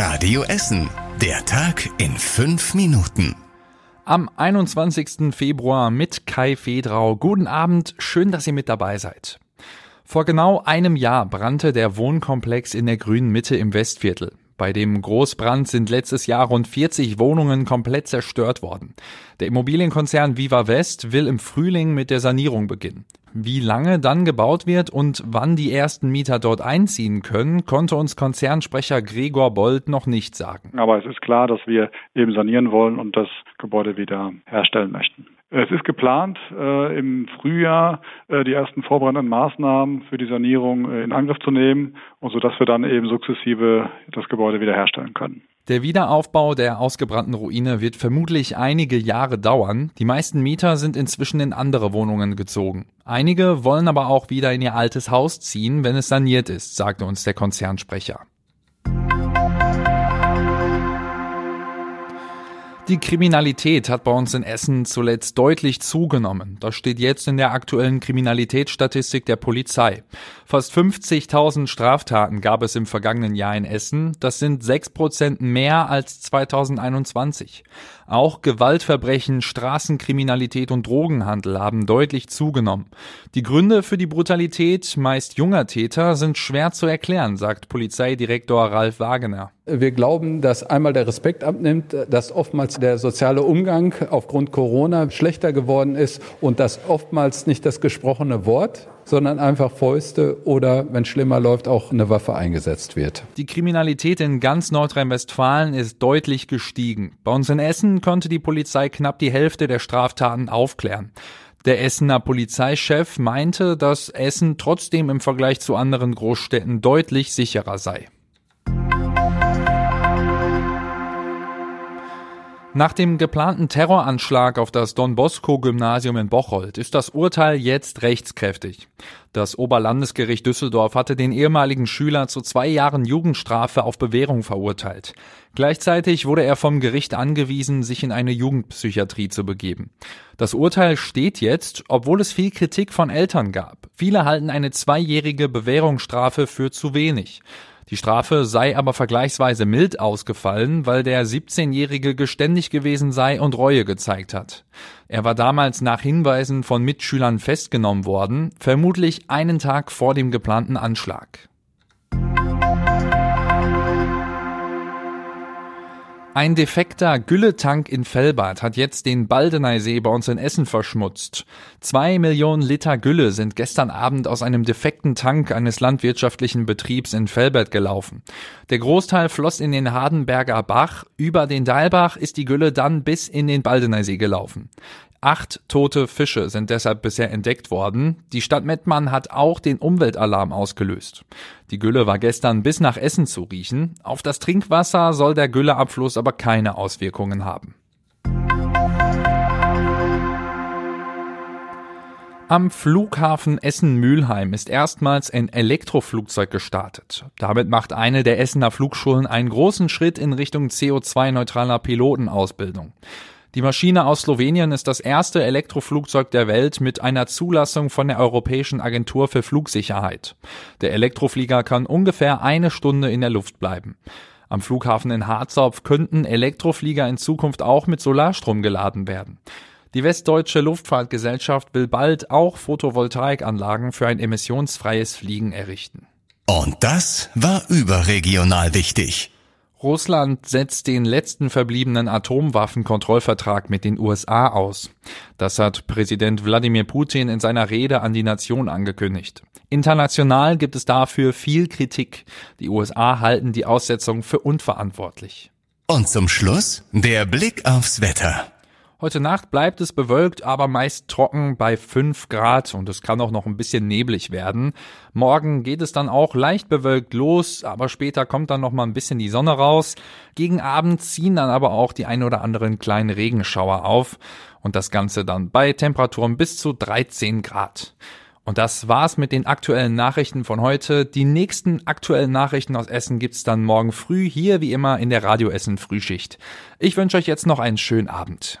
Radio Essen. Der Tag in fünf Minuten. Am 21. Februar mit Kai Fedrau. Guten Abend, schön, dass ihr mit dabei seid. Vor genau einem Jahr brannte der Wohnkomplex in der grünen Mitte im Westviertel. Bei dem Großbrand sind letztes Jahr rund 40 Wohnungen komplett zerstört worden. Der Immobilienkonzern Viva West will im Frühling mit der Sanierung beginnen. Wie lange dann gebaut wird und wann die ersten Mieter dort einziehen können, konnte uns Konzernsprecher Gregor Bold noch nicht sagen. Aber es ist klar, dass wir eben sanieren wollen und das Gebäude wieder herstellen möchten. Es ist geplant, äh, im Frühjahr äh, die ersten vorbereitenden Maßnahmen für die Sanierung äh, in Angriff zu nehmen und so dass wir dann eben sukzessive das Gebäude wiederherstellen können. Der Wiederaufbau der ausgebrannten Ruine wird vermutlich einige Jahre dauern. Die meisten Mieter sind inzwischen in andere Wohnungen gezogen. Einige wollen aber auch wieder in ihr altes Haus ziehen, wenn es saniert ist, sagte uns der Konzernsprecher. Die Kriminalität hat bei uns in Essen zuletzt deutlich zugenommen. Das steht jetzt in der aktuellen Kriminalitätsstatistik der Polizei. Fast 50.000 Straftaten gab es im vergangenen Jahr in Essen. Das sind 6 Prozent mehr als 2021. Auch Gewaltverbrechen, Straßenkriminalität und Drogenhandel haben deutlich zugenommen. Die Gründe für die Brutalität meist junger Täter sind schwer zu erklären, sagt Polizeidirektor Ralf Wagener. Wir glauben, dass einmal der Respekt abnimmt, dass oftmals der soziale Umgang aufgrund Corona schlechter geworden ist und dass oftmals nicht das gesprochene Wort sondern einfach Fäuste oder, wenn schlimmer läuft, auch eine Waffe eingesetzt wird. Die Kriminalität in ganz Nordrhein-Westfalen ist deutlich gestiegen. Bei uns in Essen konnte die Polizei knapp die Hälfte der Straftaten aufklären. Der Essener Polizeichef meinte, dass Essen trotzdem im Vergleich zu anderen Großstädten deutlich sicherer sei. Nach dem geplanten Terroranschlag auf das Don Bosco Gymnasium in Bocholt ist das Urteil jetzt rechtskräftig. Das Oberlandesgericht Düsseldorf hatte den ehemaligen Schüler zu zwei Jahren Jugendstrafe auf Bewährung verurteilt. Gleichzeitig wurde er vom Gericht angewiesen, sich in eine Jugendpsychiatrie zu begeben. Das Urteil steht jetzt, obwohl es viel Kritik von Eltern gab. Viele halten eine zweijährige Bewährungsstrafe für zu wenig. Die Strafe sei aber vergleichsweise mild ausgefallen, weil der 17-Jährige geständig gewesen sei und Reue gezeigt hat. Er war damals nach Hinweisen von Mitschülern festgenommen worden, vermutlich einen Tag vor dem geplanten Anschlag. Ein defekter Gülletank in Fellbad hat jetzt den Baldeneysee bei uns in Essen verschmutzt. Zwei Millionen Liter Gülle sind gestern Abend aus einem defekten Tank eines landwirtschaftlichen Betriebs in Fellbad gelaufen. Der Großteil floss in den Hardenberger Bach. Über den Deilbach ist die Gülle dann bis in den Baldeneysee gelaufen. Acht tote Fische sind deshalb bisher entdeckt worden. Die Stadt Mettmann hat auch den Umweltalarm ausgelöst. Die Gülle war gestern bis nach Essen zu riechen. Auf das Trinkwasser soll der Gülleabfluss aber keine Auswirkungen haben. Am Flughafen Essen-Mülheim ist erstmals ein Elektroflugzeug gestartet. Damit macht eine der Essener Flugschulen einen großen Schritt in Richtung CO2-neutraler Pilotenausbildung. Die Maschine aus Slowenien ist das erste Elektroflugzeug der Welt mit einer Zulassung von der Europäischen Agentur für Flugsicherheit. Der Elektroflieger kann ungefähr eine Stunde in der Luft bleiben. Am Flughafen in Harzopf könnten Elektroflieger in Zukunft auch mit Solarstrom geladen werden. Die Westdeutsche Luftfahrtgesellschaft will bald auch Photovoltaikanlagen für ein emissionsfreies Fliegen errichten. Und das war überregional wichtig. Russland setzt den letzten verbliebenen Atomwaffenkontrollvertrag mit den USA aus. Das hat Präsident Wladimir Putin in seiner Rede an die Nation angekündigt. International gibt es dafür viel Kritik. Die USA halten die Aussetzung für unverantwortlich. Und zum Schluss der Blick aufs Wetter. Heute Nacht bleibt es bewölkt, aber meist trocken bei 5 Grad und es kann auch noch ein bisschen neblig werden. Morgen geht es dann auch leicht bewölkt los, aber später kommt dann noch mal ein bisschen die Sonne raus. Gegen Abend ziehen dann aber auch die ein oder anderen kleinen Regenschauer auf und das Ganze dann bei Temperaturen bis zu 13 Grad. Und das war's mit den aktuellen Nachrichten von heute. Die nächsten aktuellen Nachrichten aus Essen gibt's dann morgen früh hier wie immer in der Radio Essen Frühschicht. Ich wünsche euch jetzt noch einen schönen Abend.